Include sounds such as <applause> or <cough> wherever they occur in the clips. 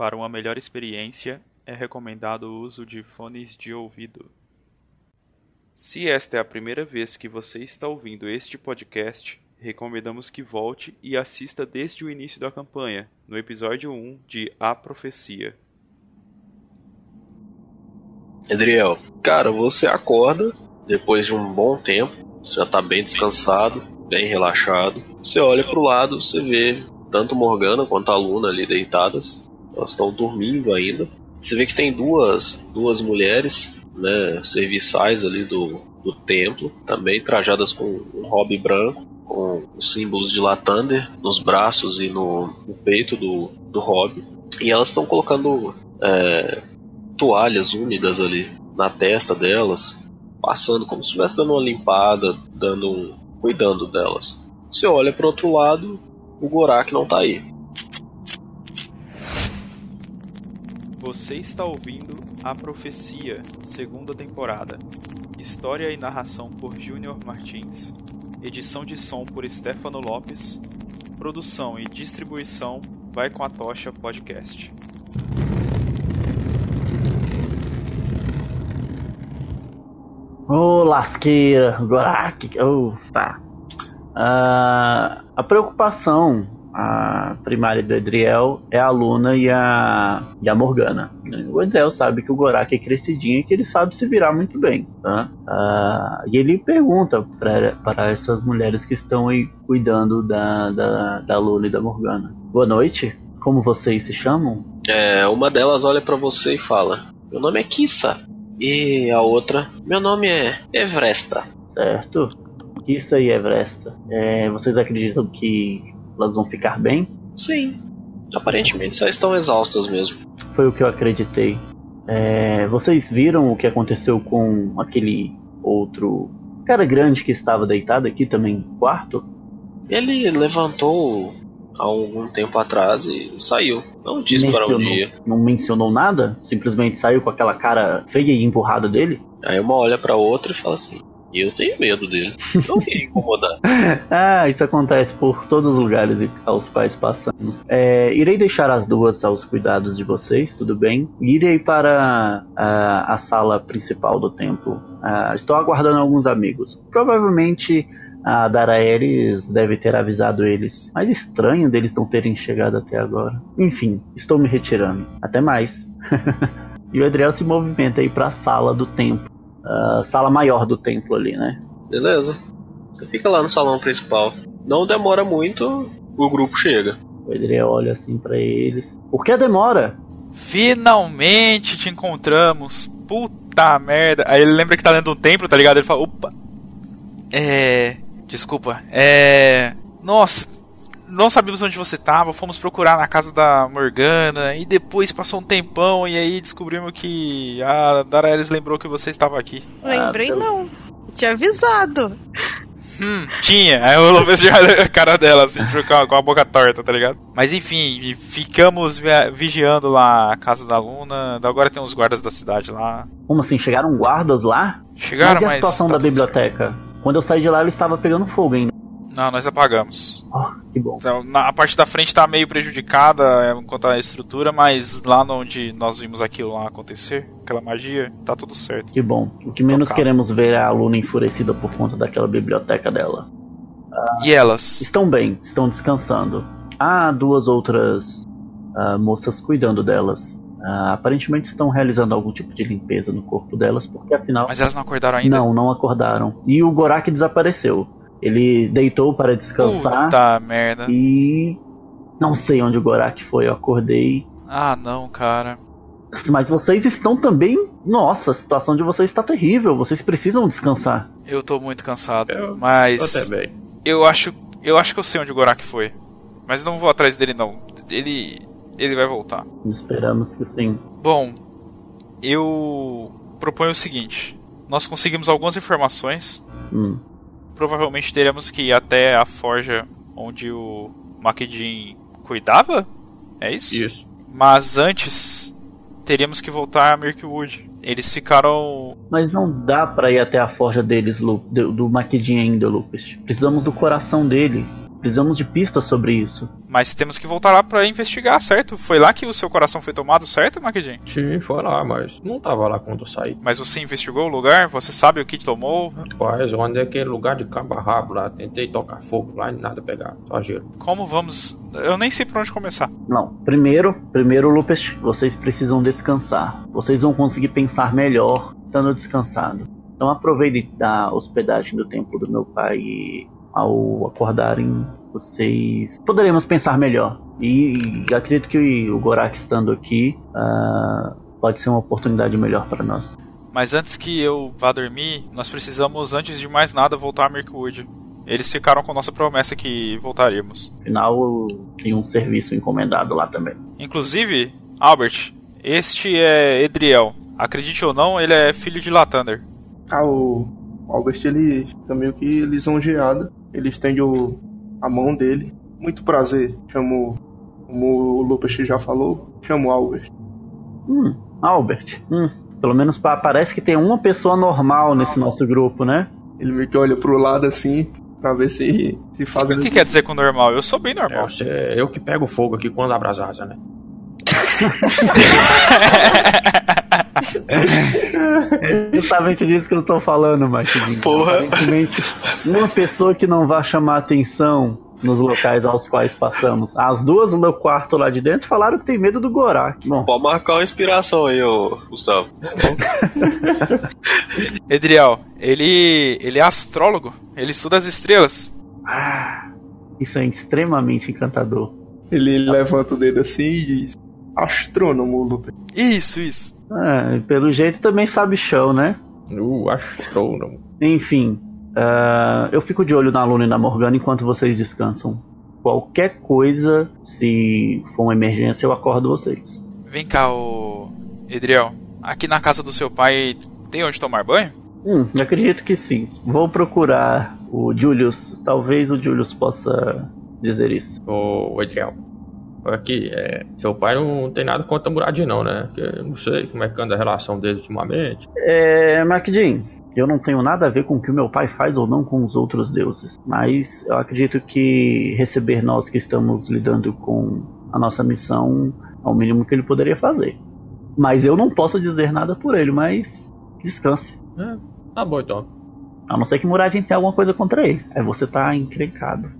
Para uma melhor experiência, é recomendado o uso de fones de ouvido. Se esta é a primeira vez que você está ouvindo este podcast, recomendamos que volte e assista desde o início da campanha, no episódio 1 de A Profecia. Adriel, cara, você acorda depois de um bom tempo, você já tá bem descansado, bem relaxado. Você olha pro lado, você vê tanto Morgana quanto a Luna ali deitadas. Elas estão dormindo ainda. Você vê que tem duas, duas mulheres, né, serviçais ali do, do templo, também trajadas com um hobby branco, com os símbolos de Latander nos braços e no, no peito do, do. E elas estão colocando é, toalhas úmidas ali na testa delas, passando como se estivesse dando uma limpada, dando um, cuidando delas. Você olha para outro lado, o Gorak não tá aí. Você está ouvindo A Profecia, segunda temporada. História e narração por Júnior Martins. Edição de som por Stefano Lopes. Produção e distribuição vai com a Tocha Podcast. Ô, oh, lasqueira, Gorak, oh, tá. Uh, a preocupação a primária do Edriel é a Luna e a, e a Morgana. O Edriel sabe que o Gorak é crescidinho e que ele sabe se virar muito bem. Tá? Uh, e ele pergunta para essas mulheres que estão aí cuidando da, da, da Luna e da Morgana: Boa noite, como vocês se chamam? É, uma delas olha para você e fala: Meu nome é Kissa. E a outra: Meu nome é Evresta. Certo. Kissa e Evresta. É, vocês acreditam que elas vão ficar bem? Sim. Aparentemente só estão exaustas mesmo. Foi o que eu acreditei. É, vocês viram o que aconteceu com aquele outro cara grande que estava deitado aqui também no quarto? Ele levantou há algum tempo atrás e saiu. Não disse mencionou, para onde ia. Não mencionou nada? Simplesmente saiu com aquela cara feia e empurrada dele? Aí uma olha para outra e fala assim: e eu tenho medo dele. Não queria <laughs> incomodar. ah, isso acontece por todos os lugares aos quais passamos. É, irei deixar as duas aos cuidados de vocês, tudo bem? Irei para a, a sala principal do templo. Uh, estou aguardando alguns amigos. Provavelmente a Daraeris deve ter avisado eles. Mas estranho deles não terem chegado até agora. Enfim, estou me retirando. Até mais. <laughs> e o Adriel se movimenta aí para a sala do templo uh, sala maior do templo ali, né? Beleza. Fica lá no salão principal. Não demora muito, o grupo chega. O Edrei olha assim para eles. Por que demora? Finalmente te encontramos. Puta merda. Aí ele lembra que tá dentro do templo, tá ligado? Ele fala: opa. É. Desculpa. É. Nossa, não sabíamos onde você estava, fomos procurar na casa da Morgana e depois passou um tempão e aí descobrimos que a Daraelis lembrou que você estava aqui. Lembrei ah, não. Tinha avisado. Hum, tinha. Aí eu vejo <laughs> a cara dela, assim, com a boca torta, tá ligado? Mas enfim, ficamos vigiando lá a casa da Luna. Agora tem uns guardas da cidade lá. Como assim? Chegaram guardas lá? Chegaram, mas. E a situação tá da biblioteca? Certo. Quando eu saí de lá, ele estava pegando fogo ainda. Não, nós apagamos. Oh, que bom. Então, na, a parte da frente está meio prejudicada é, enquanto a estrutura, mas lá onde nós vimos aquilo lá acontecer, aquela magia, tá tudo certo. Que bom. O que menos Tocado. queremos ver é a aluna enfurecida por conta daquela biblioteca dela. Ah, e elas? Estão bem, estão descansando. Há duas outras uh, moças cuidando delas. Uh, aparentemente estão realizando algum tipo de limpeza no corpo delas, porque afinal. Mas elas não acordaram ainda? Não, não acordaram. E o Gorak desapareceu. Ele deitou para descansar. Puta merda. E não sei onde o Gorak foi, eu acordei. Ah, não, cara. Mas vocês estão também. Nossa, a situação de vocês está terrível. Vocês precisam descansar. Eu tô muito cansado. Eu, mas. Eu também. Eu acho. Eu acho que eu sei onde o Gorak foi. Mas não vou atrás dele não. Ele. Ele vai voltar. Esperamos que sim. Bom, eu proponho o seguinte. Nós conseguimos algumas informações hum provavelmente teremos que ir até a forja onde o Makidin cuidava? É isso? Isso. Mas antes, teríamos que voltar a Mirkwood. Eles ficaram. Mas não dá para ir até a forja deles, Lu, do, do Makidin ainda, Lucas. Precisamos do coração dele. Precisamos de pistas sobre isso. Mas temos que voltar lá pra investigar, certo? Foi lá que o seu coração foi tomado, certo, Maquidin? Sim, foi lá, mas não tava lá quando eu saí. Mas você investigou o lugar? Você sabe o que tomou? Rapaz, eu andei aquele lugar de cabo rabo lá, tentei tocar fogo lá e nada pegar, só gelo. Como vamos. Eu nem sei por onde começar. Não. Primeiro, primeiro, Lupest, vocês precisam descansar. Vocês vão conseguir pensar melhor estando descansado. Então aproveitem da hospedagem do templo do meu pai e ao acordarem vocês poderemos pensar melhor. E, e acredito que o Gorak estando aqui uh, pode ser uma oportunidade melhor para nós. Mas antes que eu vá dormir, nós precisamos, antes de mais nada, voltar a Mirkwood. Eles ficaram com nossa promessa que voltaríamos. Afinal, tem um serviço encomendado lá também. Inclusive, Albert, este é Edriel. Acredite ou não, ele é filho de Latander. Ah, o Albert, ele fica meio que lisonjeado. Ele estende o, a mão dele. Muito prazer. Chamo, como o Lucas já falou, chamo Albert. Hum, Albert. Hum, pelo menos parece que tem uma pessoa normal nesse nosso grupo, né? Ele meio que olha pro lado assim, pra ver se, se faz. O que, que quer dizer com normal? Eu sou bem normal. É, eu que pego fogo aqui quando abre as asas, né? <laughs> É justamente disso que eu tô falando, Marquinhos. Porra. Aparentemente, uma pessoa que não vai chamar atenção nos locais aos quais passamos. As duas no quarto lá de dentro falaram que tem medo do Gorak. Bom, Pode marcar uma inspiração aí, ô Gustavo. <laughs> Edriel, ele, ele é astrólogo. Ele estuda as estrelas. ah, isso é extremamente encantador. Ele levanta o dedo assim e diz: Astrônomo, Lucas. Isso, isso. E pelo jeito também sabe chão, né? Uh, astrônomo. Enfim, ah, eu fico de olho na Luna e na Morgana enquanto vocês descansam. Qualquer coisa, se for uma emergência, eu acordo vocês. Vem cá, ô Edriel. Aqui na casa do seu pai tem onde tomar banho? Hum, acredito que sim. Vou procurar o Julius. Talvez o Julius possa dizer isso. Ô, Edriel. Aqui, é, seu pai não tem nada contra a Muradin, não, né? Porque eu não sei como é que anda a relação dele ultimamente. É, MacDean, eu não tenho nada a ver com o que o meu pai faz ou não com os outros deuses. Mas eu acredito que receber nós que estamos lidando com a nossa missão é o mínimo que ele poderia fazer. Mas eu não posso dizer nada por ele, mas descanse. É, tá bom então. A não ser que Muradin tenha alguma coisa contra ele. Aí você tá encrencado.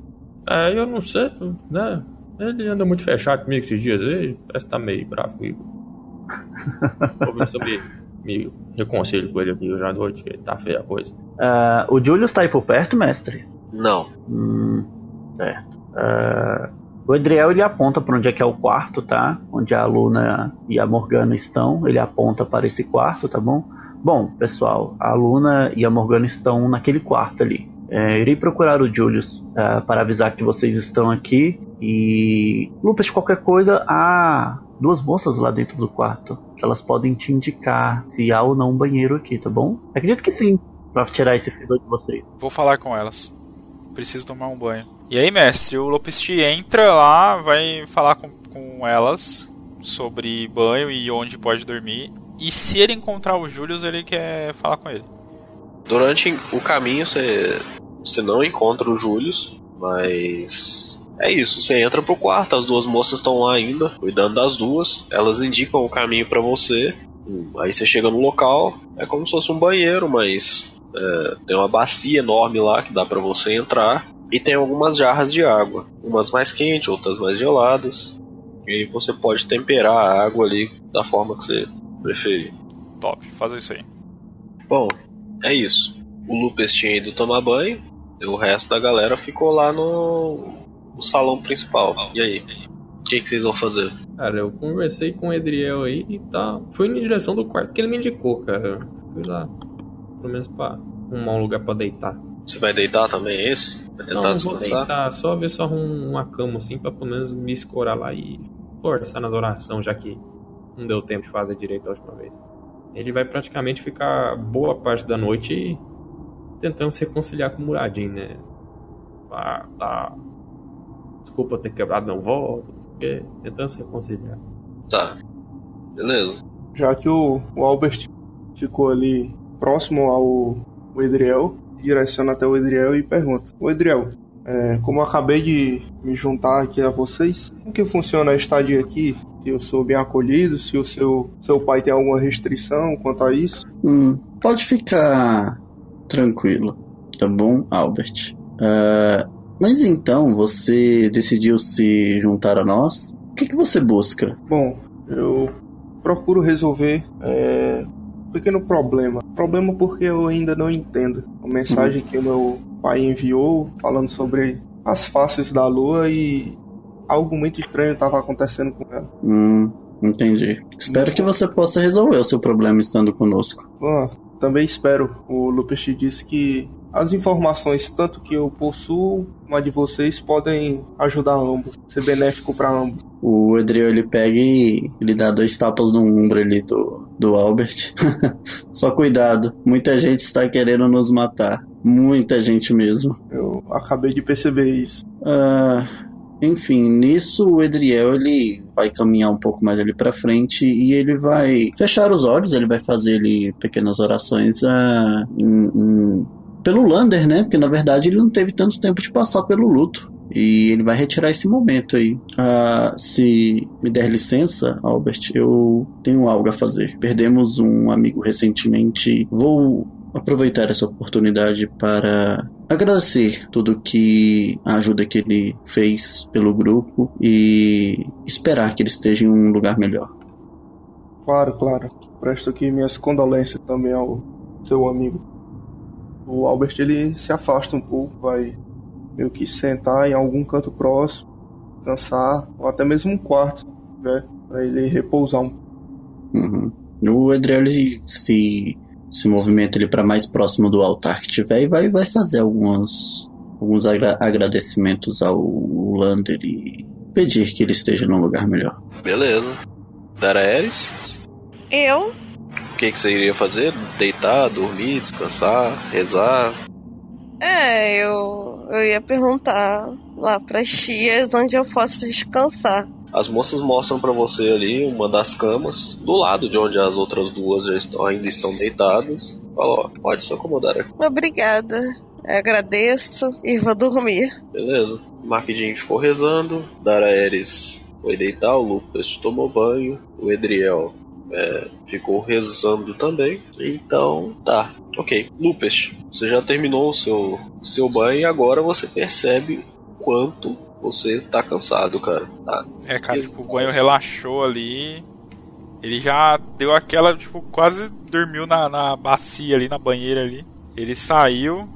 É, eu não sei, né? Ele anda muito fechado comigo esses dias aí, parece que tá meio bravo comigo. <laughs> Vou eu me, reconcilio com ele aqui hoje à noite, que tá feia a coisa. Ah, o Julius tá aí por perto, mestre? Não. Hum, certo. Ah, o Edriel ele aponta para onde é que é o quarto, tá? Onde a Luna e a Morgana estão. Ele aponta para esse quarto, tá bom? Bom, pessoal, a Luna e a Morgana estão naquele quarto ali. É, irei procurar o Julius ah, para avisar que vocês estão aqui. E. Lucas, qualquer coisa, há duas moças lá dentro do quarto. Elas podem te indicar se há ou não um banheiro aqui, tá bom? Acredito que sim, para tirar esse fedor de vocês. Vou falar com elas. Preciso tomar um banho. E aí, mestre, o Lopesti entra lá, vai falar com, com elas sobre banho e onde pode dormir. E se ele encontrar o Julius, ele quer falar com ele. Durante o caminho você, você não encontra o Julius, mas é isso. Você entra pro quarto, as duas moças estão lá ainda, cuidando das duas. Elas indicam o caminho pra você. Hum, Aí você chega no local, é como se fosse um banheiro, mas é, tem uma bacia enorme lá que dá pra você entrar. E tem algumas jarras de água, umas mais quentes, outras mais geladas. E aí você pode temperar a água ali da forma que você preferir. Top, faz isso aí. Bom, é isso. O Lupes tinha ido tomar banho, e o resto da galera ficou lá no, no salão principal. E aí? O que, que vocês vão fazer? Cara, eu conversei com o Edriel aí e tá. Fui na direção do quarto que ele me indicou, cara. Fui lá. Pelo menos pra arrumar um lugar pra deitar. Você vai deitar também, é isso? Vai tentar Não, não vou descansar? deitar, só ver se eu arrumo uma cama assim pra pelo menos me escorar lá e forçar nas orações, já que não deu tempo de fazer direito a última vez. Ele vai praticamente ficar boa parte da noite tentando se reconciliar com o Muradin, né? Ah, tá. Desculpa ter quebrado meu voto, não sei o quê. Tentando se reconciliar. Tá. Beleza. Já que o, o Albert ficou ali próximo ao o Edriel, direciona até o Edriel e pergunta: Ô Edriel, É, como eu acabei de me juntar aqui a vocês, como que funciona a estadia aqui? Se eu sou bem acolhido, se o seu, seu pai tem alguma restrição quanto a isso? Hum, pode ficar tranquilo, tá bom, Albert? Ah, mas então, você decidiu se juntar a nós? O que, que você busca? Bom, eu procuro resolver é, um pequeno problema. Problema porque eu ainda não entendo. A mensagem que o meu pai enviou falando sobre as faces da lua e algo muito estranho estava acontecendo com ela. Hum, entendi. Espero que você possa resolver o seu problema estando conosco. Também espero. O Lupus disse que as informações, tanto que eu possuo, como a de vocês, podem ajudar ambos, ser benéfico para ambos. O Edriel ele pega e ele dá dois tapas no ombro ali do, do Albert. <laughs> Só cuidado, muita gente está querendo nos matar. Muita gente mesmo. Eu acabei de perceber isso. Ah, enfim, nisso o Edriel ele vai caminhar um pouco mais ali pra frente e ele vai fechar os olhos, ele vai fazer ali pequenas orações ah, em- em- pelo Lander, né? Porque na verdade ele não teve tanto tempo de passar pelo luto. E ele vai retirar esse momento aí. Ah, se me der licença, Albert, eu tenho algo a fazer. Perdemos um amigo recentemente. Vou aproveitar essa oportunidade para agradecer tudo que a ajuda que ele fez pelo grupo e esperar que ele esteja em um lugar melhor. Claro, claro. Presto aqui minhas condolências também ao seu amigo. O Albert ele se afasta um pouco, vai meio que sentar em algum canto próximo, descansar, ou até mesmo um quarto, né? Pra ele repousar um Uhum. O Edriel ele se se movimenta ele para mais próximo do altar que tiver e vai vai fazer alguns alguns agra- agradecimentos ao Lander e pedir que ele esteja num lugar melhor. Beleza. Daraeris, Eu? O que, que você iria fazer? Deitar, dormir, descansar, rezar? É, eu, eu ia perguntar lá pras tias onde eu posso descansar. As moças mostram pra você ali uma das camas, do lado de onde as outras duas já estão, ainda estão deitadas. Fala, ó, pode se acomodar aqui. Obrigada. Eu agradeço e vou dormir. Beleza. Marquidinho ficou rezando, Daraeris foi deitar, o Lucas tomou banho, o Edriel é, ficou rezando também. Então, tá. Ok. Lupes, você já terminou o seu, seu banho e agora você percebe quanto você tá cansado, cara. Tá? É, cara, tipo, o banho relaxou ali. Ele já deu aquela, tipo, quase dormiu na, na bacia ali, na banheira ali. Ele saiu,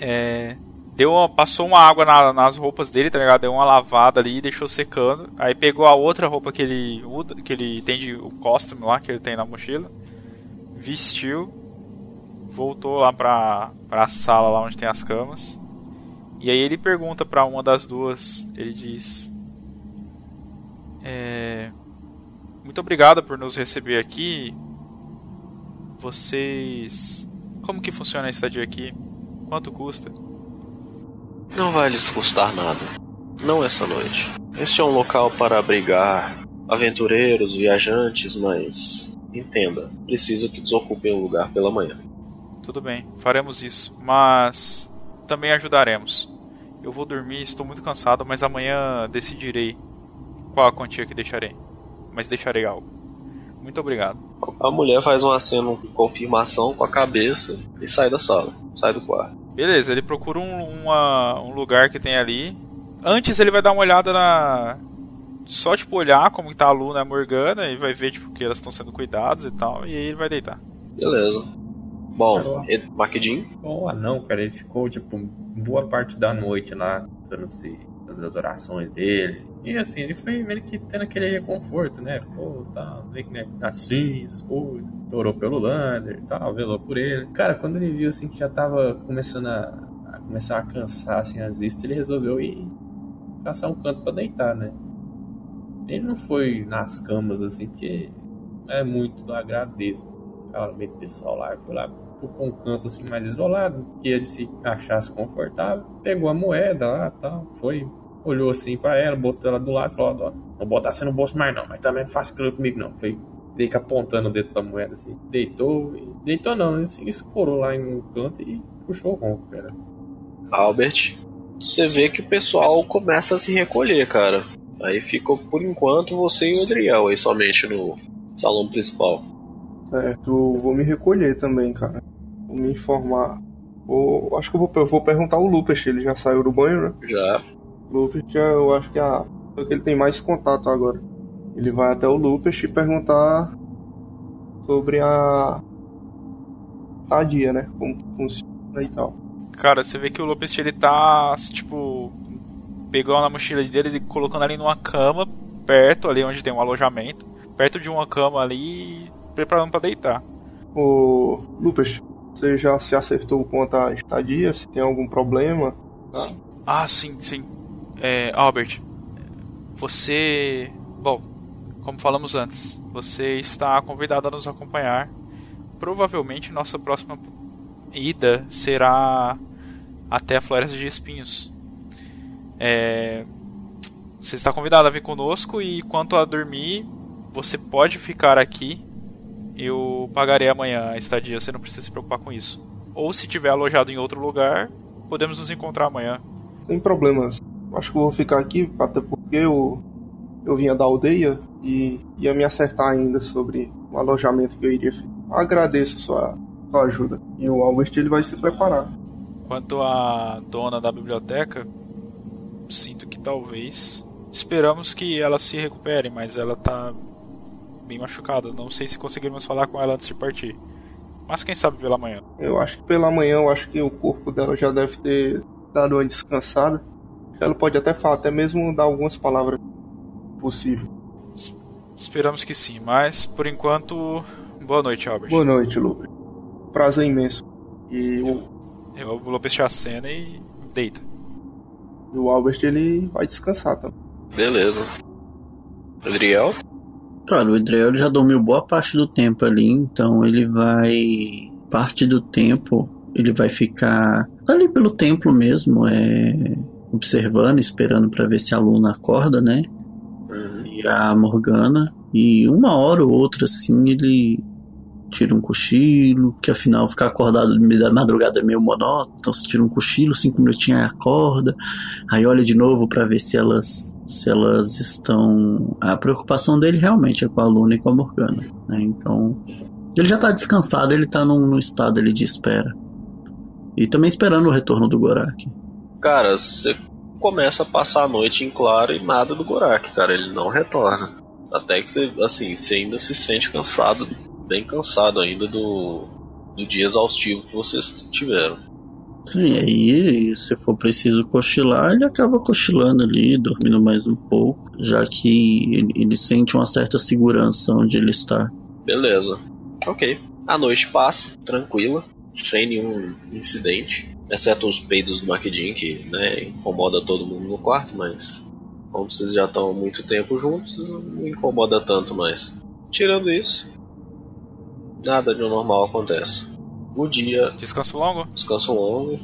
é, deu uma- passou uma água na- nas roupas dele, tá ligado? Deu uma lavada ali e deixou secando. Aí pegou a outra roupa que ele que ele tem de o costume lá, que ele tem na mochila. Vestiu, voltou lá pra, pra sala lá onde tem as camas. E aí ele pergunta pra uma das duas, ele diz: é, muito obrigado por nos receber aqui. Vocês. Como que funciona a estadia aqui? Quanto custa? Não vai lhes custar nada. Não essa noite. Este é um local para abrigar aventureiros, viajantes, mas entenda, preciso que desocupem o lugar pela manhã. Tudo bem, faremos isso. Mas também ajudaremos. Eu vou dormir, estou muito cansado, mas amanhã decidirei qual a quantia que deixarei. Mas deixarei algo. Muito obrigado. A mulher faz um aceno de confirmação com a cabeça e sai da sala, sai do quarto. Beleza, ele procura um, uma- um lugar que tem ali. Antes ele vai dar uma olhada na. Só tipo olhar como tá a Luna e a Morgana e vai ver tipo que elas estão sendo cuidadas e tal. E aí ele vai deitar. Beleza. Bom, Caramba. Ed- Marquidinho, O anão, cara, ele ficou, tipo, boa parte da noite lá, dando-se fazendo as orações dele. E assim, ele foi meio que tendo aquele reconforto, né? Pô, tá, meio que né, assim, as coisas. Orou pelo Lander e tal, velou por ele. Cara, quando ele viu assim que já tava começando a, a começar a cansar assim as vistas, ele resolveu ir caçar um canto pra deitar, né? Ele não foi nas camas assim, porque é muito do agrado dele. No meio pessoal lá, foi lá ocupou um canto assim mais isolado, que ele se achasse confortável, pegou a moeda lá tal, foi, olhou assim pra ela, botou ela do lado e falou, ó, não botar assim no bolso mais não, mas também não faça aquilo comigo não. Foi meio que apontando o dedo pra moeda assim, deitou, e, deitou não, ele se escorou lá em um canto e puxou o ronco, cara. Albert, você vê que o pessoal começa a se recolher, cara. Aí ficou por enquanto você e o Adriel aí somente no salão principal. Certo, vou me recolher também, cara. Vou me informar. Vou, acho que eu vou, eu vou perguntar ao Lupus, ele já saiu do banho, né? Já. Lupus, já, eu acho que é a, é que ele tem mais contato agora. Ele vai até o Lupus e perguntar sobre a estadia, né? Como que funciona e tal. Cara, você vê que o Lopes ele tá, tipo, pegando na mochila dele e colocando ali numa cama, perto ali onde tem um alojamento, perto de uma cama ali, preparando para deitar. Ô, Lucas, você já se acertou quanto à estadia? Se tem algum problema? Tá? Sim. Ah, sim, sim. É, Albert, você. Bom, como falamos antes, você está convidado a nos acompanhar. Provavelmente nossa próxima ida será até a Floresta de Espinhos. É, você está convidado a vir conosco e quanto a dormir, você pode ficar aqui. Eu pagarei amanhã a estadia, você não precisa se preocupar com isso. Ou se tiver alojado em outro lugar, podemos nos encontrar amanhã. Sem problemas. Acho que eu vou ficar aqui, até porque eu, eu vinha da aldeia e ia me acertar ainda sobre o alojamento que eu iria ficar. Agradeço sua, sua ajuda. E o Albert ele vai se preparar. Quanto à dona da biblioteca, sinto que talvez. Esperamos que ela se recupere, mas ela tá bem machucada. Não sei se conseguiremos falar com ela antes de partir. Mas quem sabe pela manhã. Eu acho que pela manhã, eu acho que o corpo dela já deve ter dado uma descansada. Ela pode até falar, até mesmo dar algumas palavras possível. Esperamos que sim, mas por enquanto, boa noite, Albert. Boa noite, Lucas. Prazer imenso. E o, Eu vou fechar a cena e deita. e o Albert ele vai descansar também. Beleza. Adriel? Claro, o Edrel ele já dormiu boa parte do tempo ali, então ele vai. Parte do tempo ele vai ficar ali pelo templo mesmo, é, observando, esperando para ver se a Luna acorda, né? Uhum. E a Morgana. E uma hora ou outra assim ele tira um cochilo, que afinal ficar acordado no meio da madrugada é meio monótono, então você tira um cochilo, cinco minutinhos aí acorda, aí olha de novo para ver se elas se elas estão a preocupação dele realmente é com a Luna e com a Morgana, né? Então ele já tá descansado, ele tá num, num estado de espera. E também esperando o retorno do Gorak. Cara, você começa a passar a noite em claro e nada do Gorak, cara. Ele não retorna. Até que você, assim, você ainda se sente cansado, bem cansado ainda do, do dia exaustivo que vocês tiveram. Sim, aí se for preciso cochilar, ele acaba cochilando ali, dormindo mais um pouco, já que ele, ele sente uma certa segurança onde ele está. Beleza. Ok. A noite passa, tranquila, sem nenhum incidente. Exceto os peidos do Maquidin, que né, incomoda todo mundo no quarto, mas como vocês já estão há muito tempo juntos, não incomoda tanto mais. Tirando isso, nada de normal acontece. O dia, Descanso longo? descanso longo,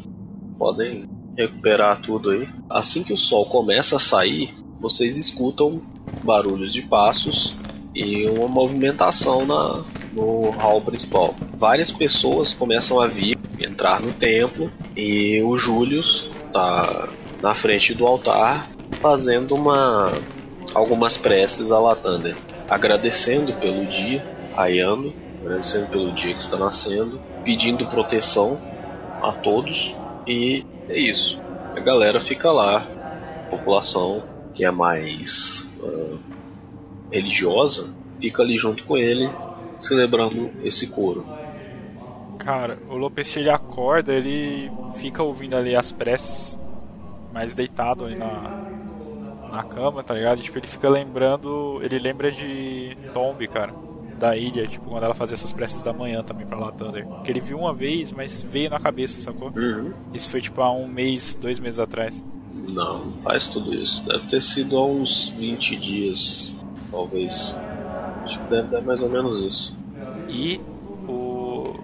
podem recuperar tudo aí. Assim que o sol começa a sair, vocês escutam barulhos de passos e uma movimentação na, no hall principal. Várias pessoas começam a vir, entrar no templo e o Julius tá na frente do altar fazendo uma algumas preces a Latander, agradecendo pelo dia, raiando, agradecendo pelo dia que está nascendo, pedindo proteção a todos e é isso. A galera fica lá, a população que é mais ah, religiosa fica ali junto com ele, celebrando esse coro. Cara, o Lopes ele acorda, ele fica ouvindo ali as preces, mais deitado ali na, na cama, tá ligado? Tipo, ele fica lembrando. Ele lembra de Tomb, cara, da ilha, tipo, quando ela fazia essas preces da manhã também pra Latander. Que ele viu uma vez, mas veio na cabeça, sacou? Uhum. Isso foi tipo há um mês, dois meses atrás. Não, não faz tudo isso. Deve ter sido há uns 20 dias, talvez. Acho que deve dar mais ou menos isso. E o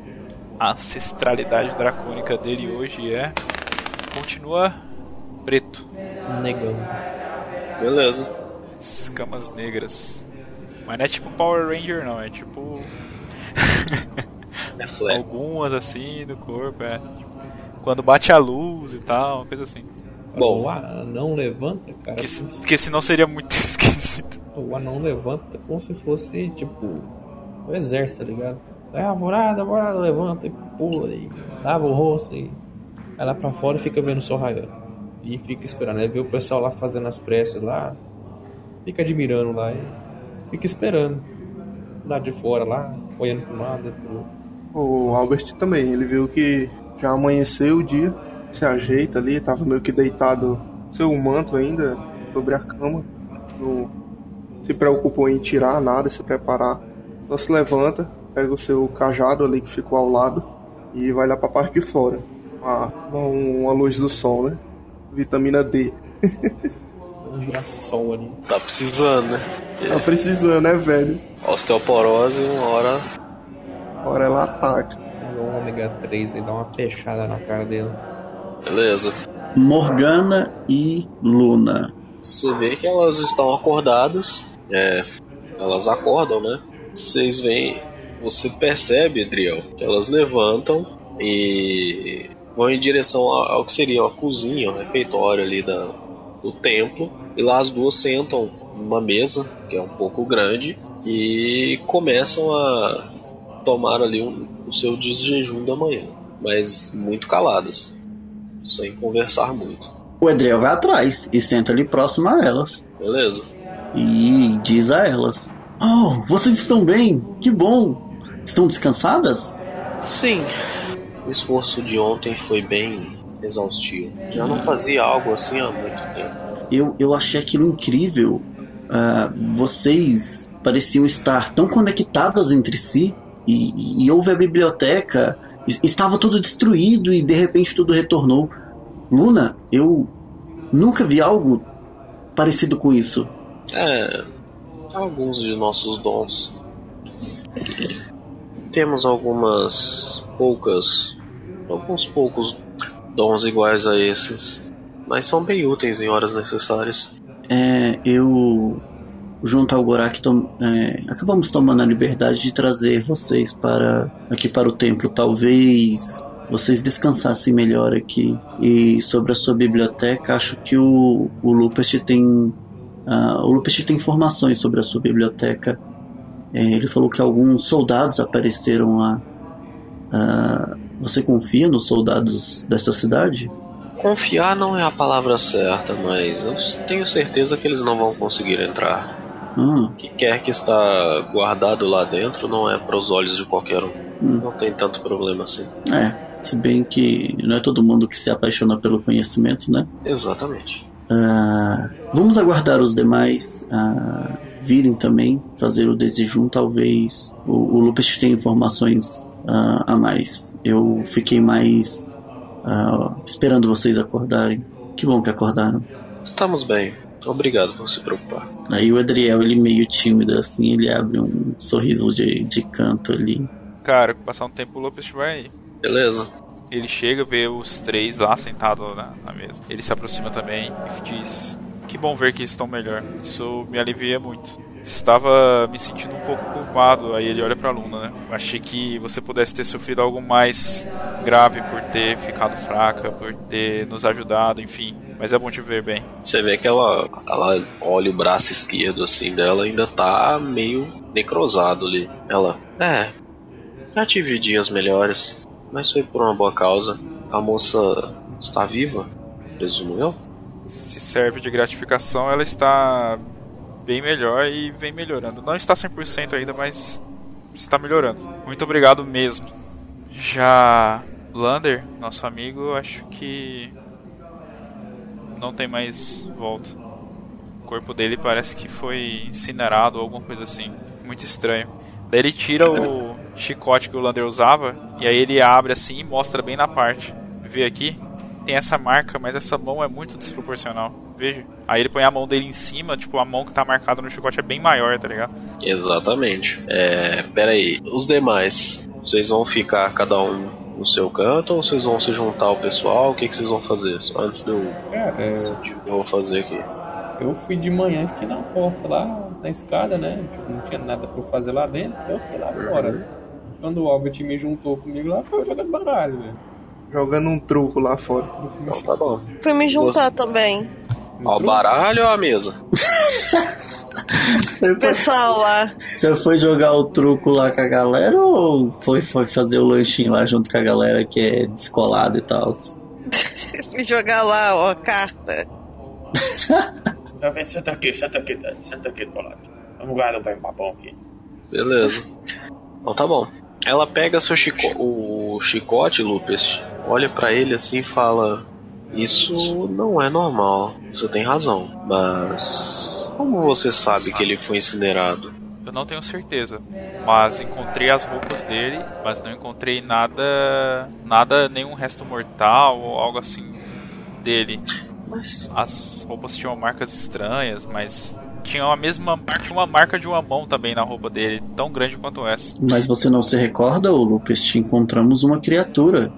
a ancestralidade dracônica dele hoje é continua preto, Negão. Beleza. escamas negras. Mas não é tipo Power Ranger não, é tipo <laughs> É algumas assim do corpo, é. Quando bate a luz e tal, uma coisa assim. Bom. O anão levanta, cara. Que, que senão seria muito <laughs> esquisito. O anão levanta como se fosse, tipo, o exército, tá ligado? É, alvorada, alvorada, levanta e pula e lava o rosto e vai lá pra fora e fica vendo o sol raiando. E fica esperando. Aí vê o pessoal lá fazendo as preces lá, fica admirando lá e fica esperando. Lá de fora lá, olhando pro lado e pro. O Albert também, ele viu que já amanheceu o dia, se ajeita ali, tava meio que deitado seu manto ainda sobre a cama. Não se preocupou em tirar nada, se preparar. Só se levanta, pega o seu cajado ali que ficou ao lado e vai lá pra parte de fora. Uma, uma luz do sol, né? Vitamina D. Um girassol ali. Tá precisando, né? Tá precisando, né, velho? Osteoporose, uma hora. Hora ela ataca. O ômega 3 e dá uma fechada na cara dele. Beleza. Morgana e Luna. Você vê que elas estão acordadas. É, elas acordam, né? Vocês veem. Você percebe, Adriel, que elas levantam e vão em direção ao, que seria a cozinha, o refeitório ali da, do templo. E lá as duas sentam numa mesa, que é um pouco grande, e começam a tomar ali um- o seu desjejum da manhã. Mas muito caladas, sem conversar muito. O Edriel vai atrás e senta ali próximo a elas. Beleza? E diz a elas: Oh, vocês estão bem? Que bom! Estão descansadas? Sim. O esforço de ontem foi bem exaustivo. Já não fazia algo assim há muito tempo. Eu, eu achei aquilo incrível. Ah, vocês pareciam estar tão conectadas entre si. E, e houve a biblioteca. es- Estava tudo destruído e de repente tudo retornou. Luna, eu nunca vi algo parecido com isso. É. Alguns de nossos dons. Temos algumas poucas. Alguns poucos dons iguais a esses. Mas são bem úteis em horas necessárias. É, eu, junto ao Gorak, tom- é, acabamos tomando a liberdade de trazer vocês para aqui para o templo. Talvez vocês descansassem melhor aqui. E sobre a sua biblioteca, acho que o, o Lupest tem. Ah, o Lupest tem informações sobre a sua biblioteca. É, ele falou que alguns soldados apareceram lá. Ah, você confia nos soldados desta cidade? Confiar não é a palavra certa, mas eu tenho certeza que eles não vão conseguir entrar. Ah, O que quer que está guardado lá dentro não é para os olhos de qualquer um. Hum. Não tem tanto problema assim. É, se bem que não é todo mundo que se apaixona pelo conhecimento, né? Exatamente. Ah, vamos aguardar os demais ah, virem também, fazer o desejum. Talvez o, o Lupus tenha informações ah, a mais. Eu fiquei mais esperando vocês acordarem. Que bom que acordaram. Estamos bem. Obrigado por se preocupar. Aí o Adriel, ele meio tímido assim, ele abre um sorriso de, de canto ali. Cara, passar um tempo o Lopes vai. Beleza? Ele chega, vê os três lá sentados na, na mesa. Ele se aproxima também e diz: Que bom ver que estão melhor. Isso me alivia muito. Estava me sentindo um pouco culpado. Aí ele olha pra Luna, né? Achei que você pudesse ter sofrido algo mais grave por ter ficado fraca, por ter nos ajudado, enfim. Mas é bom te ver bem. Você vê que ela, ela olha o braço esquerdo assim dela, ainda tá meio necrosado ali. Ela, é, já tive dias melhores, mas foi por uma boa causa. A moça está viva, presumo eu? Se serve de gratificação, ela está bem melhor e vem melhorando. Não está 100% ainda, mas está melhorando. Muito obrigado mesmo. Já Lander, nosso amigo, acho que não tem mais volta. O corpo dele parece que foi incinerado ou alguma coisa assim. Muito estranho. Daí ele tira o chicote que o Lander usava e aí ele abre assim e mostra bem na parte. Vê aqui? Tem essa marca, mas essa mão é muito desproporcional. Veja. Aí ele põe a mão dele em cima, tipo, a mão que tá marcada no chicote é bem maior, tá ligado? Exatamente. É, pera aí, os demais, vocês vão ficar cada um no seu canto ou vocês vão se juntar ao pessoal? O que, que vocês vão fazer? Só antes de eu Cara, é, decidir o que eu vou fazer aqui. eu fui de manhã e fiquei na porta lá, na escada, né? Tipo, não tinha nada pra eu fazer lá dentro, então eu fiquei lá fora. né? Quando o Albert me juntou comigo lá, foi eu jogando baralho, velho. jogando um truco lá fora. Então tá bom. Fui me juntar também. Ao baralho ou à mesa? <laughs> O pessoal lá. Você foi jogar o truco lá com a galera ou foi, foi fazer o lanchinho lá junto com a galera que é descolada e tal? <laughs> Fui jogar lá, ó, a carta. <laughs> Tá vendo? Senta aqui, senta aqui. Senta aqui do lado. Vamos guardar um papão aqui. Beleza. Então tá bom. Ela pega seu chico o chicote, Lupus, olha pra ele assim e fala: Isso não é normal. Você tem razão. Mas. Como você sabe que ele foi incinerado? Eu não tenho certeza, mas encontrei as roupas dele, mas não encontrei nada, nada, nenhum resto mortal ou algo assim dele. Mas. As roupas tinham marcas estranhas, mas tinha a mesma, tinha uma marca de uma mão também na roupa dele, tão grande quanto essa. Mas você não se recorda, ô Lupus? Encontramos uma criatura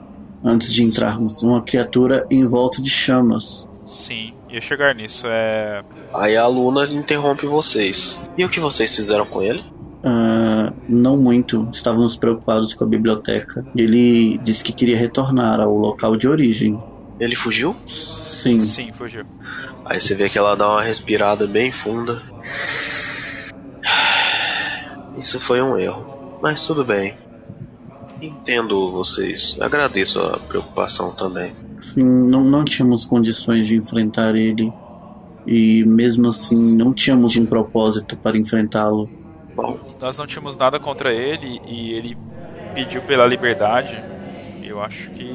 antes de entrarmos. Uma criatura em volta de chamas. Sim, ia chegar nisso. É, Aí a Luna interrompe vocês. E o que vocês fizeram com ele? Ah, não muito. Estávamos preocupados com a biblioteca. Ele disse que queria retornar ao local de origem. Ele fugiu? Sim. sim, fugiu. Aí você vê que ela dá uma respirada bem funda. Isso foi um erro. Mas tudo bem. Entendo vocês. Agradeço a preocupação também. Sim, não, não tínhamos condições de enfrentar ele. E mesmo assim, não tínhamos um propósito para enfrentá-lo. Bom, Nós não tínhamos nada contra ele e ele pediu pela liberdade. Eu acho que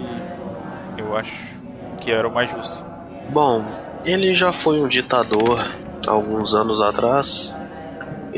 eu acho que era o mais justo. bom, ele já foi um ditador alguns anos atrás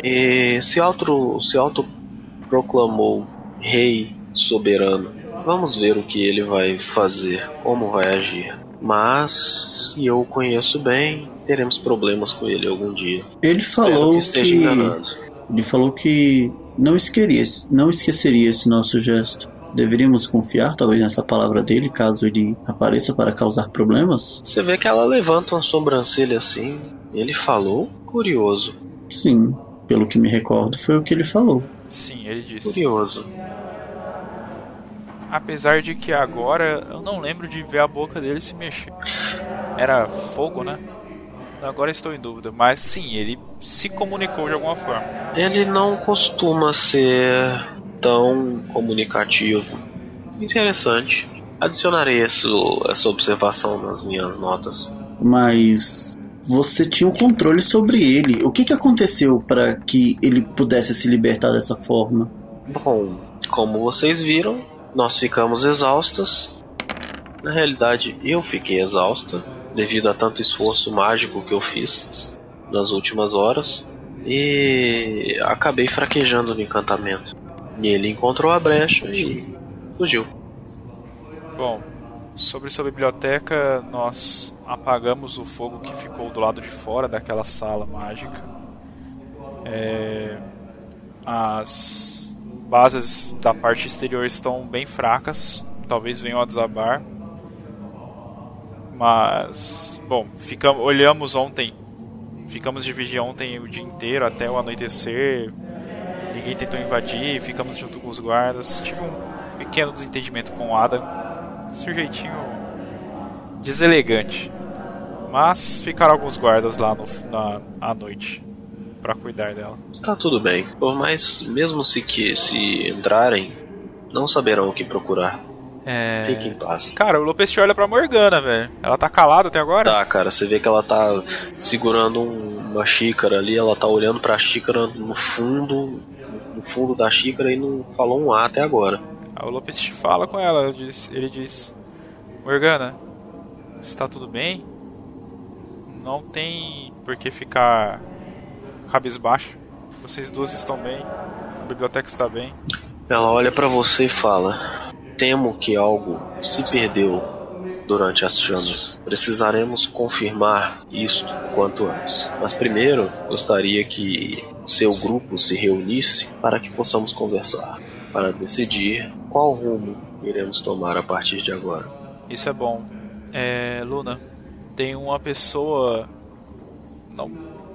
e se auto se autoproclamou rei soberano. Vamos ver o que ele vai fazer, como vai agir. Mas se eu o conheço bem, teremos problemas com ele algum dia. Ele Espero falou que esteja que ele falou que não esqueceria, não esqueceria esse nosso gesto. Deveríamos confiar talvez nessa palavra dele caso ele apareça para causar problemas? Você vê que ela levanta uma sobrancelha assim. Ele falou? Curioso. Sim, pelo que me recordo foi o que ele falou. Sim, ele disse. Curioso. Apesar de que agora eu não lembro de ver a boca dele se mexer. Era fogo, né? Agora estou em dúvida, mas sim, ele se comunicou de alguma forma. Ele não costuma ser tão comunicativo. Interessante. Adicionarei isso, essa observação nas minhas notas. Mas você tinha um controle sobre ele. O que, que aconteceu para que ele pudesse se libertar dessa forma? Bom, como vocês viram, nós ficamos exaustas. Na realidade, eu fiquei exausta devido a tanto esforço mágico que eu fiz nas últimas horas e acabei fraquejando no encantamento. E ele encontrou a brecha e fugiu. Bom, sobre sua biblioteca, nós apagamos o fogo que ficou do lado de fora daquela sala mágica. É, as bases da parte exterior estão bem fracas, talvez venham a desabar. Mas, bom, ficamos, olhamos ontem, ficamos de vigia ontem o dia inteiro até o anoitecer. Ninguém tentou invadir, ficamos junto com os guardas. Tive um pequeno desentendimento com o Adam, sujeitinho deselegante. Mas ficaram alguns guardas lá no, na à noite para cuidar dela. Está tudo bem. Por mais, mesmo se que se entrarem, não saberão o que procurar. É... Fique em paz. Cara, o Lopes olha pra Morgana, velho. Ela tá calada até agora? Tá, cara, você vê que ela tá segurando um- uma xícara ali, ela tá olhando pra xícara no fundo, no fundo da xícara e não falou um A até agora. Aí o Lopes fala com ela, ele diz, ele diz: Morgana, está tudo bem? Não tem por que ficar cabisbaixo. Vocês duas estão bem, a biblioteca está bem. Ela olha pra você e fala: Temo que algo se perdeu durante as chamas. Precisaremos confirmar isto quanto antes. Mas primeiro, gostaria que seu grupo se reunisse para que possamos conversar, para decidir qual rumo iremos tomar a partir de agora. Isso é bom. É, Luna, tem uma pessoa, não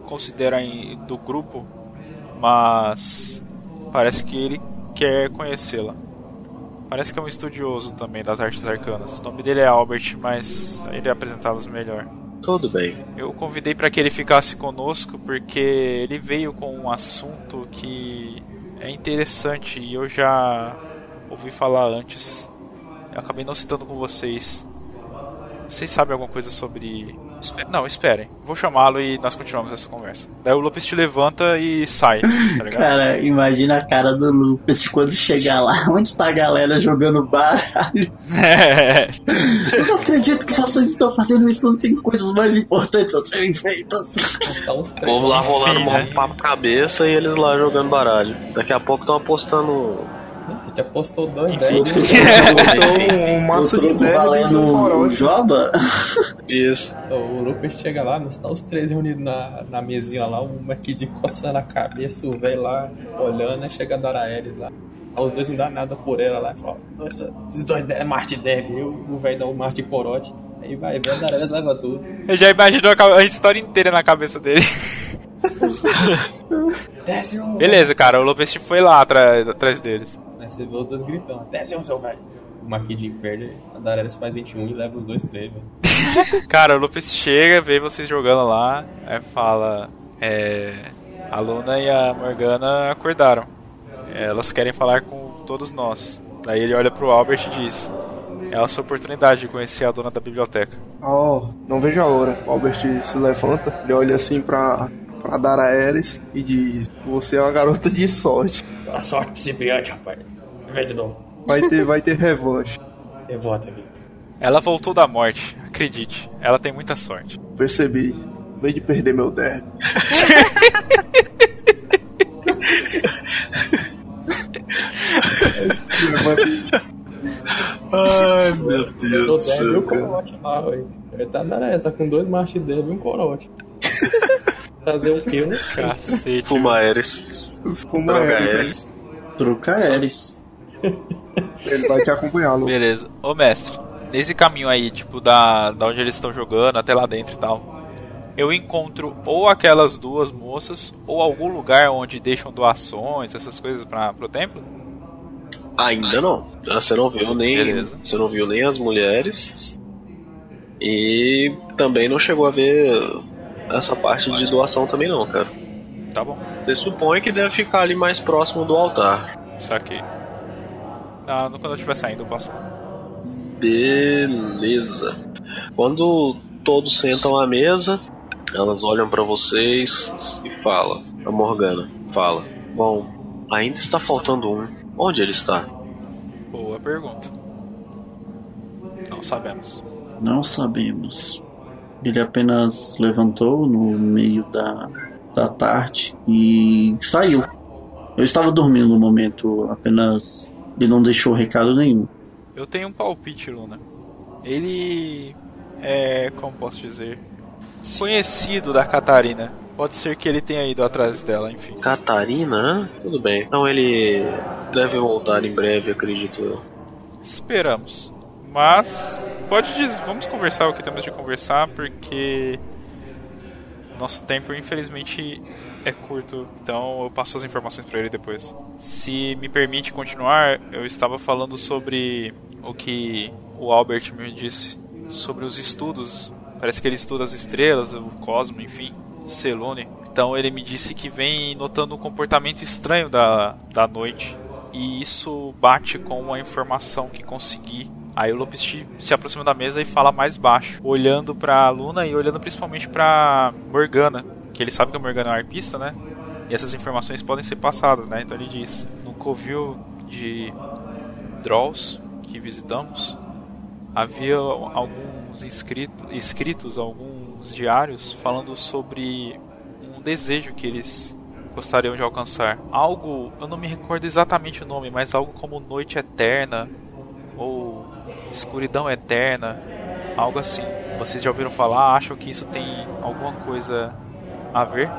considero aí do grupo, mas parece que ele quer conhecê-la. Parece que é um estudioso também das artes arcanas. O nome dele é Albert, mas ele apresentá-los melhor. Tudo bem. Eu convidei para que ele ficasse conosco porque ele veio com um assunto que é interessante e eu já ouvi falar antes. Eu acabei não citando com vocês. Vocês sabem alguma coisa sobre. Espe- Não, esperem. Vou chamá-lo e nós continuamos essa conversa. Daí o Lopes te levanta e sai, tá ligado? Cara, imagina a cara do Lucas quando chegar lá. <laughs> Onde tá a galera jogando baralho? É. <laughs> Eu não acredito que vocês estão fazendo isso. Não tem coisas mais importantes a serem feitas. Uns O povo lá rolando Enfim, um né? papo cabeça e eles lá jogando baralho. Daqui a pouco estão apostando. Apostou dois Enfim. dez. Botou um <laughs> maço o de truco 10 e um valendo corote. joba? Isso. O Lucas chega lá, nós tá os três reunidos na, na mesinha lá, um aqui de coçando a cabeça, o velho lá olhando, aí chega a Dora Ares lá. Aí os dois não dá nada por ela lá, e fala, "Nossa, esses dois é Marte eu, o velho dá o Marte Corote. Aí vai, velho, a Dora Ares leva tudo. Eu já imaginou a história inteira na cabeça dele. <laughs> Beleza, cara, o Lopes foi lá atrás, atrás deles. Aí você vê os dois gritando, desce um, seu velho. O Marquidinho perde, a Ares faz 21 e leva os dois três, velho. <laughs> Cara, o Lopes chega, vê vocês jogando lá, aí fala: É. A Luna e a Morgana acordaram. Elas querem falar com todos nós. Daí ele olha pro Albert e diz: É a sua oportunidade de conhecer a dona da biblioteca. Oh, não vejo a hora. O Albert se levanta, ele olha assim pra, pra Dara Ares e diz: Você é uma garota de sorte. A sorte principiante, rapaz. De. Vai ter, vai ter revanche. Revota, Vitor. Ela voltou da morte, acredite, ela tem muita sorte. Percebi. Vez de perder meu derby. Ai, meu Eu Deus do e céu. o corote lá, velho. Ele tá Ares, tá com dois Marte Deb e um corote. <laughs> Fazer o quê? Caras. Cacete. Fuma Ares. Fuma Droga. Truca Ares. Ele vai te acompanhá-lo. Beleza. Ô mestre, nesse caminho aí, tipo, da, da onde eles estão jogando até lá dentro e tal, eu encontro ou aquelas duas moças, ou algum lugar onde deixam doações, essas coisas pra, pro templo? Ainda não. Você não viu nem. Beleza. Você não viu nem as mulheres. E também não chegou a ver essa parte de doação também não, cara. Tá bom, Você supõe que deve ficar ali mais próximo do altar. saquei. Ah, quando eu estiver saindo, eu passo. Beleza. Quando todos sentam à mesa, elas olham pra vocês e falam. A Morgana fala: Bom, ainda está faltando um. Onde ele está? Boa pergunta. Não sabemos. Não sabemos. Ele apenas levantou no meio da, da tarde e saiu. Eu estava dormindo no momento, apenas ele não deixou recado nenhum. Eu tenho um palpite, Luna. Ele é, como posso dizer, conhecido da Catarina. Pode ser que ele tenha ido atrás dela, enfim. Catarina? Tudo bem. Então ele deve voltar em breve, acredito eu. Esperamos. Mas pode dizer, vamos conversar o que temos de conversar, porque nosso tempo infelizmente é curto. Então eu passo as informações para ele depois. Se me permite continuar, eu estava falando sobre o que o Albert me disse sobre os estudos. Parece que ele estuda as estrelas, o cosmo, enfim, Selune. Então ele me disse que vem notando um comportamento estranho da, da noite. E isso bate com a informação que consegui. Aí o Lopes se aproxima da mesa e fala mais baixo, olhando pra Luna e olhando principalmente pra Morgana, que ele sabe que a Morgana é uma arpista, né? E essas informações podem ser passadas, né? Então ele diz: No covil de Drolls que visitamos, havia alguns inscritos, escritos, alguns diários falando sobre um desejo que eles gostariam de alcançar. Algo, eu não me recordo exatamente o nome, mas algo como Noite Eterna ou Escuridão Eterna, algo assim. Vocês já ouviram falar? Acham que isso tem alguma coisa a ver?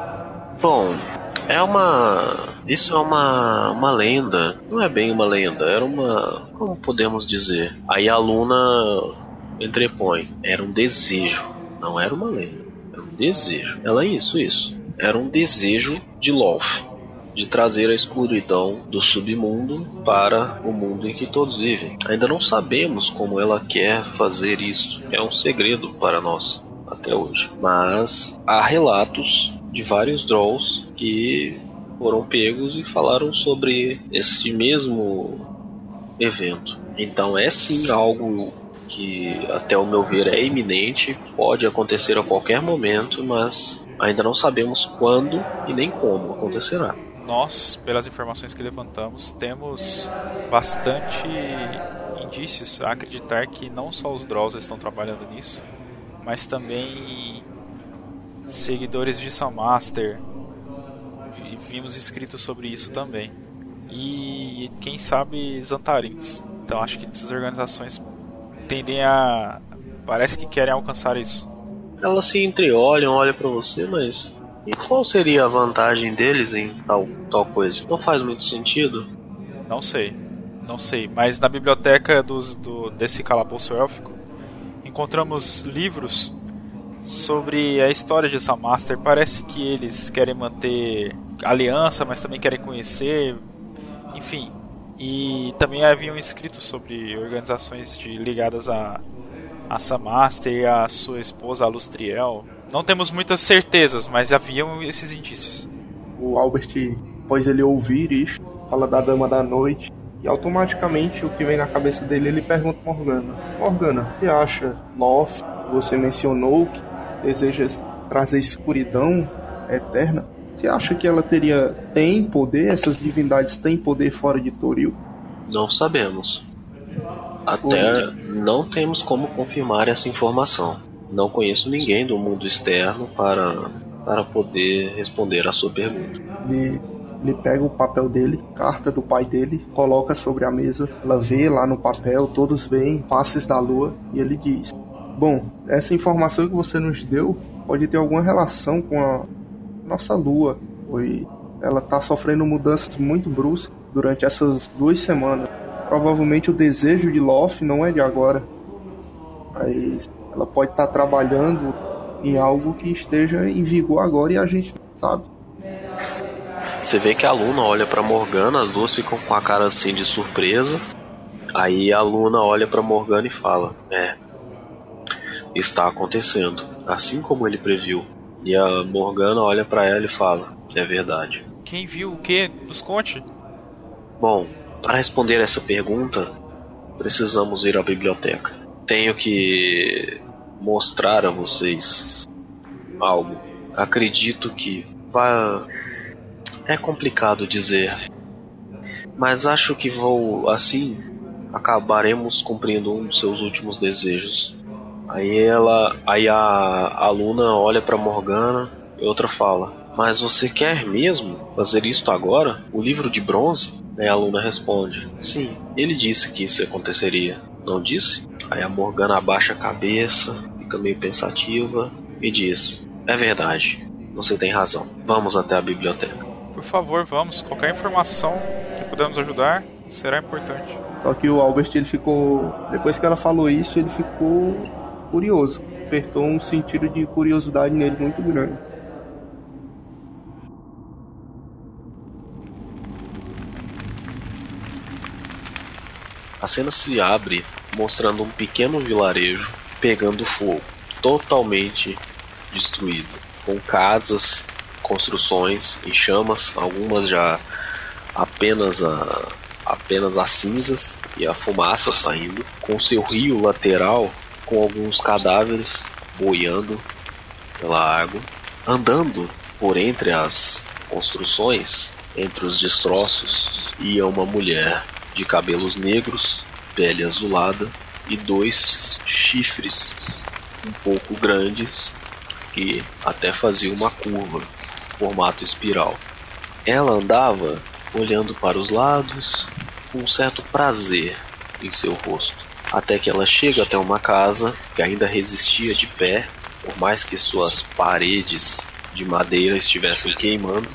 Bom, é uma. Isso é uma, uma lenda. Não é bem uma lenda, era uma. Como podemos dizer? Aí a Luna entrepõe. Era um desejo. Não era uma lenda. Era um desejo. Ela, isso, isso. Era um desejo de Loth. de trazer a escuridão do submundo para o mundo em que todos vivem. Ainda não sabemos como ela quer fazer isso. É um segredo para nós até hoje. Mas há relatos de vários Drolls que foram pegos e falaram sobre esse mesmo evento. Então é sim algo que, até o meu ver, é iminente, pode acontecer a qualquer momento, mas ainda não sabemos quando e nem como acontecerá. Nós, pelas informações que levantamos, temos bastante indícios a acreditar que não só os Drolls estão trabalhando nisso, mas também seguidores de Sun Master. Vimos escrito sobre isso também. E quem sabe Zantarins. Então acho que essas organizações tendem a. Parece que querem alcançar isso. Elas se entreolham, olham para você, mas. E qual seria a vantagem deles em tal, tal coisa? Não faz muito sentido? Não sei. Não sei. Mas na biblioteca dos, do, desse calabouço élfico encontramos livros sobre a história de Master. Parece que eles querem manter aliança, mas também querem conhecer. Enfim, e também haviam escrito sobre organizações de, ligadas a, a Samaster e a sua esposa, a Lustriel. Não temos muitas certezas, mas haviam esses indícios. O Albert, após ele ouvir isso, fala da Dama da Noite, e automaticamente o que vem na cabeça dele, ele pergunta Morgana. Morgana, você acha Loth, você mencionou que deseja trazer escuridão eterna? Você acha que ela teria tem poder? Essas divindades têm poder fora de Toril? Não sabemos. Até não temos como confirmar essa informação. Não conheço ninguém do mundo externo para, para poder responder a sua pergunta. Ele, ele pega o papel dele, carta do pai dele, coloca sobre a mesa. Ela vê lá no papel, todos veem, faces da lua, e ele diz: Bom, essa informação que você nos deu pode ter alguma relação com a nossa lua. Foi, ela está sofrendo mudanças muito bruscas durante essas duas semanas. Provavelmente o desejo de Loth não é de agora, mas ela pode estar tá trabalhando em algo que esteja em vigor agora e a gente não sabe. Você vê que a Luna olha para Morgana, as duas ficam com a cara assim de surpresa. Aí a Luna olha para Morgana e fala: "É, está acontecendo, assim como ele previu. E a Morgana olha para ela e fala: É verdade. Quem viu o que? Nos conte. Bom, para responder essa pergunta, precisamos ir à biblioteca. Tenho que mostrar a vocês algo. Acredito que vai. É complicado dizer, mas acho que vou assim acabaremos cumprindo um dos seus últimos desejos. Aí ela, aí a aluna olha para Morgana e outra fala: "Mas você quer mesmo fazer isto agora? O livro de bronze?" Aí a aluna responde: "Sim, ele disse que isso aconteceria." Não disse? Aí a Morgana abaixa a cabeça, fica meio pensativa e diz: "É verdade. Você tem razão. Vamos até a biblioteca." Por favor, vamos. Qualquer informação que pudermos ajudar será importante. Só que o Albert ele ficou, depois que ela falou isso, ele ficou curioso. Apertou um sentido de curiosidade nele muito grande. A cena se abre mostrando um pequeno vilarejo pegando fogo, totalmente destruído, com casas, construções em chamas, algumas já apenas a apenas as cinzas e a fumaça saindo, com seu rio lateral com alguns cadáveres boiando pela água, andando por entre as construções, entre os destroços, ia uma mulher de cabelos negros, pele azulada e dois chifres um pouco grandes que até faziam uma curva, formato espiral. Ela andava olhando para os lados com um certo prazer em seu rosto até que ela chega até uma casa que ainda resistia de pé, por mais que suas paredes de madeira estivessem queimando.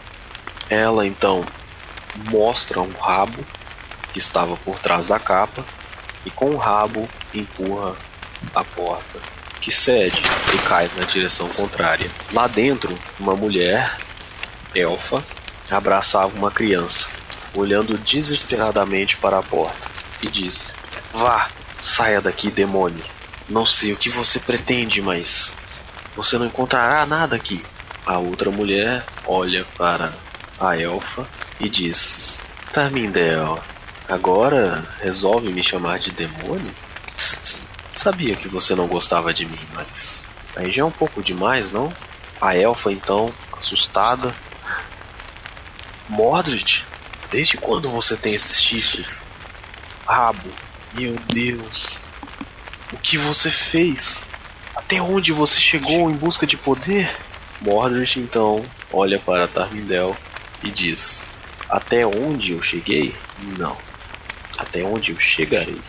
Ela então mostra um rabo que estava por trás da capa e com o rabo empurra a porta, que cede e cai na direção contrária. Lá dentro, uma mulher elfa, abraçava uma criança, olhando desesperadamente para a porta, e disse: Vá, saia daqui, demônio. Não sei o que você pretende, mas você não encontrará nada aqui. A outra mulher olha para a elfa e diz: Tarmindel, agora resolve me chamar de demônio? Sabia que você não gostava de mim, mas aí já é um pouco demais, não? A elfa então, assustada. Mordred, desde quando você tem esses chifres? Rabo, meu Deus. O que você fez? Até onde você chegou em busca de poder? Mordred então olha para Tarmindel e diz: Até onde eu cheguei? Não. Até onde eu chegarei.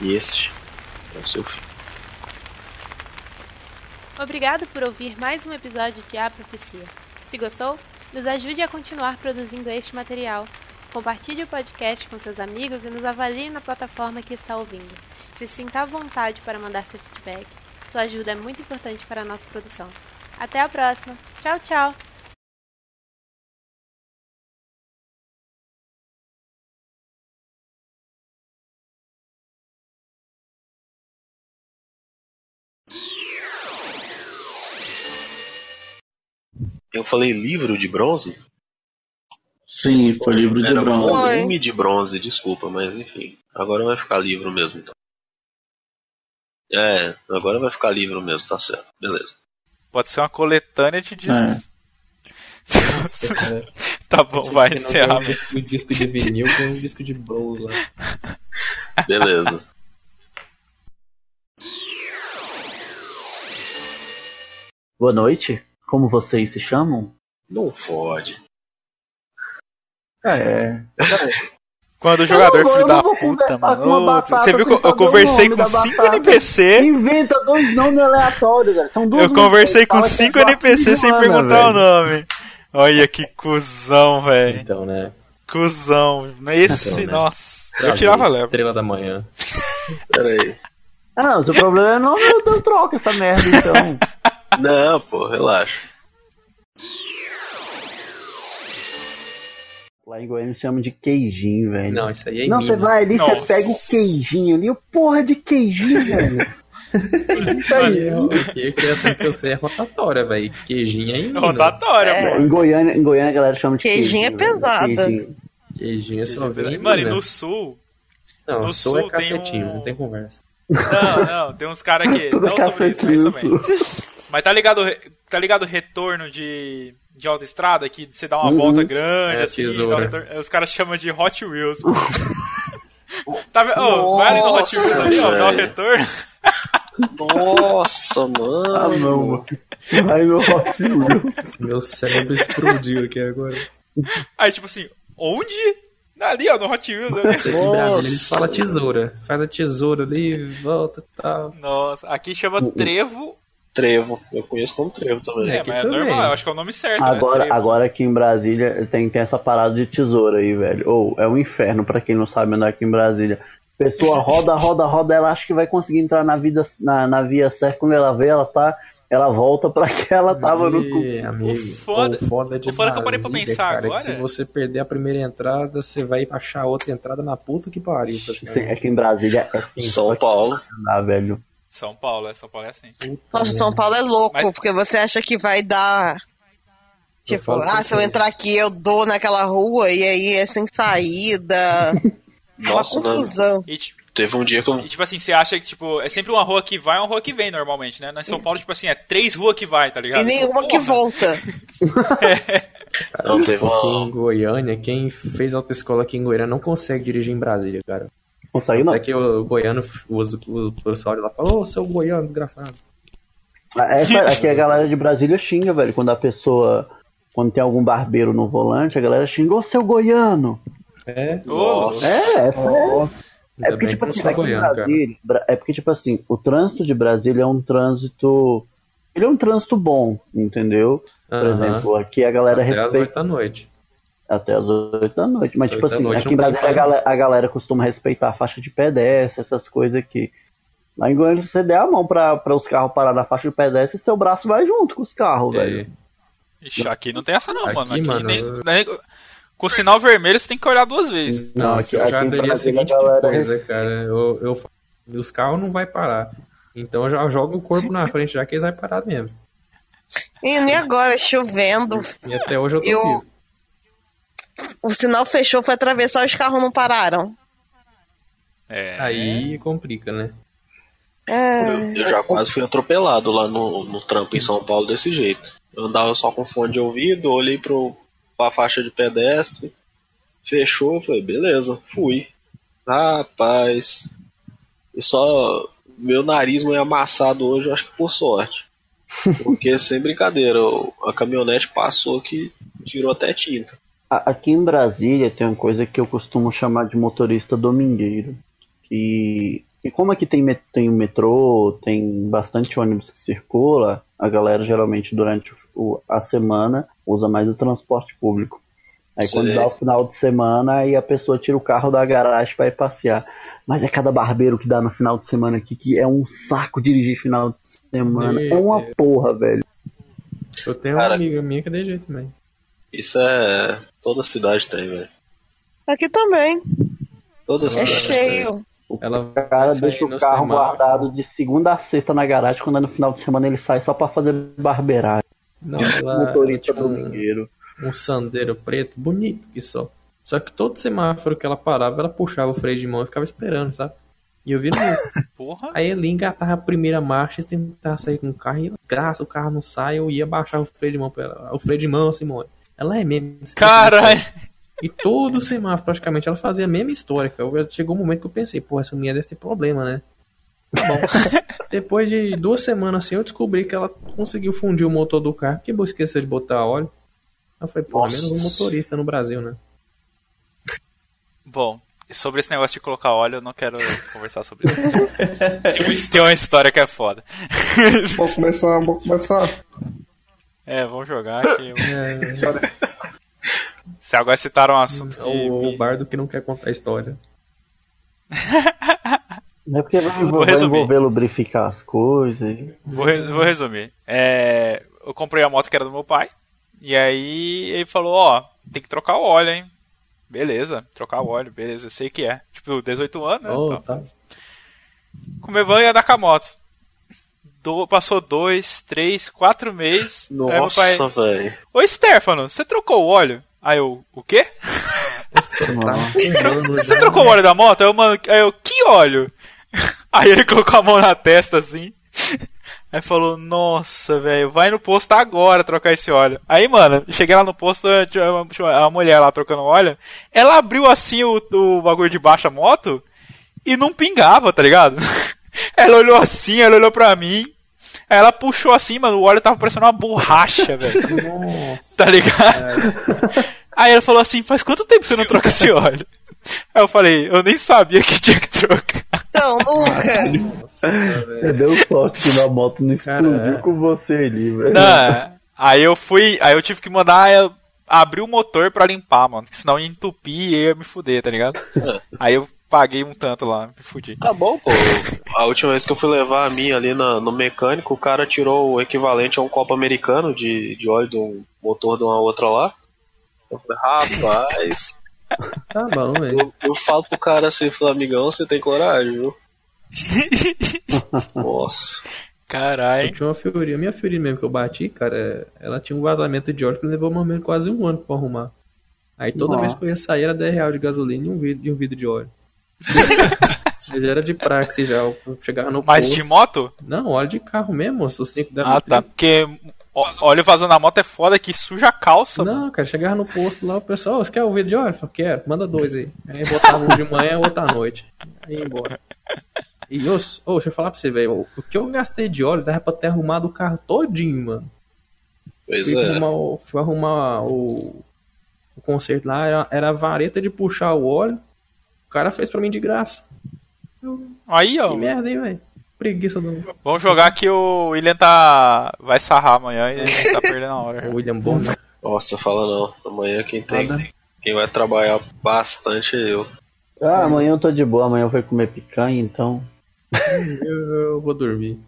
E este é o seu fim. Obrigado por ouvir mais um episódio de A Profecia. Se gostou, nos ajude a continuar produzindo este material. Compartilhe o podcast com seus amigos e nos avalie na plataforma que está ouvindo. Se sinta à vontade para mandar seu feedback. Sua ajuda é muito importante para a nossa produção. Até a próxima. Tchau, tchau! Eu falei livro de bronze? Sim, foi livro de Era bronze. volume de bronze, desculpa, mas enfim. Agora vai ficar livro mesmo, então. É, agora vai ficar livro mesmo, tá certo. Beleza. Pode ser uma coletânea de discos. cara. <laughs> tá bom, vai encerrar. um disco, disco de vinil, tem um disco de bronze lá. <laughs> Beleza. Boa noite. Como vocês se chamam? Não fode. É. Quando o jogador Eu não filho da não puta, conversar com mano. Você viu que eu, conversei com da 5 batata. NPC. Inventa dois nomes aleatórios, cara. São duas Eu conversei com músicas, 5 fala que é NPC sem perguntar o nome. Olha que cuzão, velho. Então, né? Cuzão. Esse, Então, né? nossa. Eu tirava a leva. Estrela da manhã. <laughs> Pera aí. Ah, não, seu problema é nome, eu, eu troco essa merda então. <laughs> Não, pô, relaxa. Lá em Goiânia chamam de queijinho, velho. Não, isso aí é Não, você vai ali, você pega o queijinho ali, o porra de queijinho, <laughs> velho. Isso aí. Criação que eu sei é rotatória, velho. Queijinho é em. Rotatória, É. pô. Em Goiânia, em Goiânia a galera chama de Queijinho é velho. pesado. Queijinho. Queijinho é só Mano, e no sul. Não, no sul é sul tem cacetinho, um- não tem conversa. Não, não, tem uns caras que. <laughs> Não sobre isso, mas também. Mas tá ligado, tá ligado o retorno de, de autoestrada? Que você dá uma Uhum. volta grande, É, assim, um retorno- os caras chamam de Hot Wheels. <laughs> tá? Ô, vai ali no Hot Wheels ali, ó, dá o velho. retorno. Nossa, mano. Ah, não, mano. Aí meu Hot Wheels. Meu cérebro explodiu aqui agora. Aí, tipo assim, onde? Ali, ó, no Hot Wheels ali. Aqui em Brasília eles falam tesoura. Faz a tesoura ali, volta e tal. Nossa, aqui chama trevo. Trevo. Eu conheço como trevo também. É, aqui mas é também. normal, eu acho que é o nome certo, né? Agora, Trevo. agora aqui em Brasília tem, tem essa parada de tesoura aí, velho. Ou é um inferno pra quem não sabe andar aqui em Brasília. Pessoa <laughs> roda, roda, roda, ela acha que vai conseguir entrar na vida na, na via certa. Quando ela vê, ela tá. Ela volta pra que ela tava no amigo. O foda- o foda de o foda que eu parei pra pensar cara, é que agora- se você perder a primeira entrada, você vai achar outra entrada na puta que pariu. Sim, é que em Brasília é quem São Paulo. andar, velho. São Paulo, é São Paulo é assim. Nossa, São Paulo é louco, Mas- porque você acha que vai dar. Tipo, ah, se eu entrar aqui, eu dou naquela rua e aí é sem saída. <laughs> Nossa, uma confusão. E, ti- Teve um dia que eu. e, tipo assim, você acha que, tipo, é sempre uma rua que vai e uma rua que vem normalmente, né? Na São Paulo, tipo assim, é três ruas que vai, tá ligado? E nenhuma que Porra. volta. <laughs> Não, teve Aqui uma. em Goiânia, quem fez autoescola aqui em Goiânia não consegue dirigir em Brasília, cara. Consegue não? Até que o goiano, o, o professor lá falou, ô, seu goiano, desgraçado. Essa, aqui a galera de Brasília xinga, velho. Quando a pessoa. Quando tem algum barbeiro no volante, a galera xinga, ô seu goiano. É, Nossa. É, é, é. É porque, tipo assim, sou aqui em cara. É porque, tipo assim, o trânsito de Brasília é um trânsito. Ele é um trânsito bom, entendeu? Por Aham. exemplo, aqui a galera Até às respeita. oito da noite. Até as 8 da noite. Mas, tipo assim, aqui em Brasília a galera, a galera costuma respeitar a faixa de pedestre, essas coisas aqui. Lá em Goiânia, se você der a mão pra, pra os carros parar na faixa de pedestre, seu braço vai junto com os carros, velho. Ixi, aqui não tem essa não, Aqui, mano. Aqui mano, nem, eu- nem- Com o sinal vermelho você tem que olhar duas vezes. Não, aqui, eu já aqui em daria a seguinte galera- coisa, cara. Eu, eu, os carros não vai parar. Então eu já jogo o corpo na frente, já que eles vão parar mesmo. E nem agora, chovendo. E até hoje eu tô Eu- vivo. O sinal fechou, foi atravessar, os carros não pararam. É. Aí complica, né? É, Eu, eu já quase fui atropelado lá no, no trampo em São Paulo desse jeito. Eu andava só com fone de ouvido, olhei pro, pra faixa de pedestre, fechou, falei, beleza, fui. Rapaz, e só meu nariz meio amassado hoje, acho que por sorte. <laughs> Porque sem brincadeira, a caminhonete passou que tirou até tinta. A- Aqui em Brasília tem uma coisa que eu costumo chamar de motorista domingueiro. Que, e como aqui tem, tem o metrô, tem bastante ônibus que circula, a galera geralmente durante o- a semana usa mais o transporte público. Aí quando Sei. dá o final de semana, aí a pessoa tira o carro da garagem e vai passear. Mas é cada barbeiro que dá no final de semana aqui, que é um saco dirigir final de semana. É uma porra, velho. Eu tenho Cara- uma amiga minha que é de jeito também. Isso é. Toda cidade tem, velho. aqui também. Toda É cidade tem. cheio. Ela O cara sai deixa o carro guardado de segunda a sexta na garagem, quando é no final de semana ele sai só pra fazer barbeiragem. Não, ela, Motorista ela tinha um, domingueiro. um sandeiro preto, bonito que só. Só que todo semáforo que ela parava, ela puxava o freio de mão e ficava esperando, sabe? E eu vi isso. <laughs> Porra. Aí ele engatava a primeira marcha e tentava sair com o carro e graça, o carro não sai, eu ia baixar o freio de mão pra ela. O freio de mão, Simone. Ela é mesmo. Caralho. E todo semáforo, praticamente, ela fazia a mesma história. cara. Chegou um momento que eu pensei, pô, essa mulher deve ter problema, né? Tá bom. Depois de duas semanas assim, eu descobri que ela conseguiu fundir o motor do carro, que eu esqueceu de botar óleo. Eu falei, pô, Nossa. menos um motorista no Brasil, né? Bom, e sobre esse negócio de colocar óleo, eu não quero conversar sobre isso. tem, <laughs> uma- tem uma história que é foda. Vamos começar, vamos começar. É, vamos jogar aqui. É, Se agora citaram um assunto que. o, o bardo que não quer contar a história. <laughs> Não é porque vai, Vou vai resumir. envolver lubrificar as coisas. Vou, vou resumir. É, eu comprei a moto que era do meu pai. E aí ele falou, ó, tem que trocar o óleo, hein? Beleza, trocar o óleo, beleza, sei que é. Tipo, 18 anos, né? Oh, Então, tá. Comer banho e andar com a moto. Do- passou dois, três, quatro meses. Nossa, velho. Ô Stefano, você trocou o óleo? Aí eu, o quê? <laughs> Você trocou o óleo da moto? Aí eu, mano, aí eu, que óleo? <laughs> Aí ele colocou a mão na testa assim. Aí falou, nossa, velho, vai no posto agora trocar esse óleo. Aí, mano, cheguei lá no posto, uma mulher lá trocando óleo. Ela abriu assim o, o bagulho de baixo da moto e não pingava, tá ligado? <laughs> Ela olhou assim, ela olhou pra mim. Aí ela puxou assim, mano, o óleo tava parecendo uma borracha, velho. Tá ligado? Aí ela falou assim, faz quanto tempo você não troca esse óleo? Aí eu falei, eu nem sabia que tinha que trocar. Então, nunca. Você deu sorte que na moto não explodiu Cara, é. com você ali, velho. Não, aí eu fui, aí eu tive que mandar eu abrir o motor pra limpar, mano, que senão ia entupir e ia me fuder, tá ligado? Aí eu paguei um tanto lá, me fudi. Tá bom, pô. A última vez que eu fui levar a minha ali na- no mecânico, o cara tirou o equivalente a um copo americano de, de óleo do motor de uma outra lá. Eu falei, rapaz, Tá bom, velho. eu, eu falo pro cara assim, falei, amigão, você tem coragem, viu? <laughs> Nossa. Eu Caralho. tinha uma Fiorina. Minha Fiorina mesmo que eu bati, cara, ela tinha um vazamento de óleo que levou mais ou menos quase um ano pra arrumar. Aí toda Nossa. vez que eu ia sair era 10 reais de gasolina e um vidro, e um vidro de óleo. <laughs> já era de praxe já. Eu chegava no Mas posto. de moto? Não, óleo de carro mesmo. O 5 da Ah, tá. Porque óleo vazando na moto é foda que suja a calça, mano. Não, cara, chegava no posto lá, o pessoal, "Ô, você quer o vidro de óleo? Eu falei, quero, manda dois aí. Aí botava um de manhã e <laughs> outro à noite. Aí ia embora. E, ô, ô, deixa eu falar pra você, velho, o que eu gastei de óleo dava pra ter arrumado o carro todinho, mano. Pois Fui é. arrumar, o, fui arrumar o, o conserto lá, era, era a vareta de puxar o óleo. O cara fez pra mim de graça. Aí, ó. Que merda, hein, velho? Preguiça do Vamos jogar que o William tá. Vai sarrar amanhã e ele tá perdendo a hora. <laughs> o William Bonner. Nossa, fala não. Amanhã quem tem. Quem vai trabalhar bastante é eu. Ah, amanhã eu tô de boa, amanhã eu vou comer picanha, então. eu, eu vou dormir.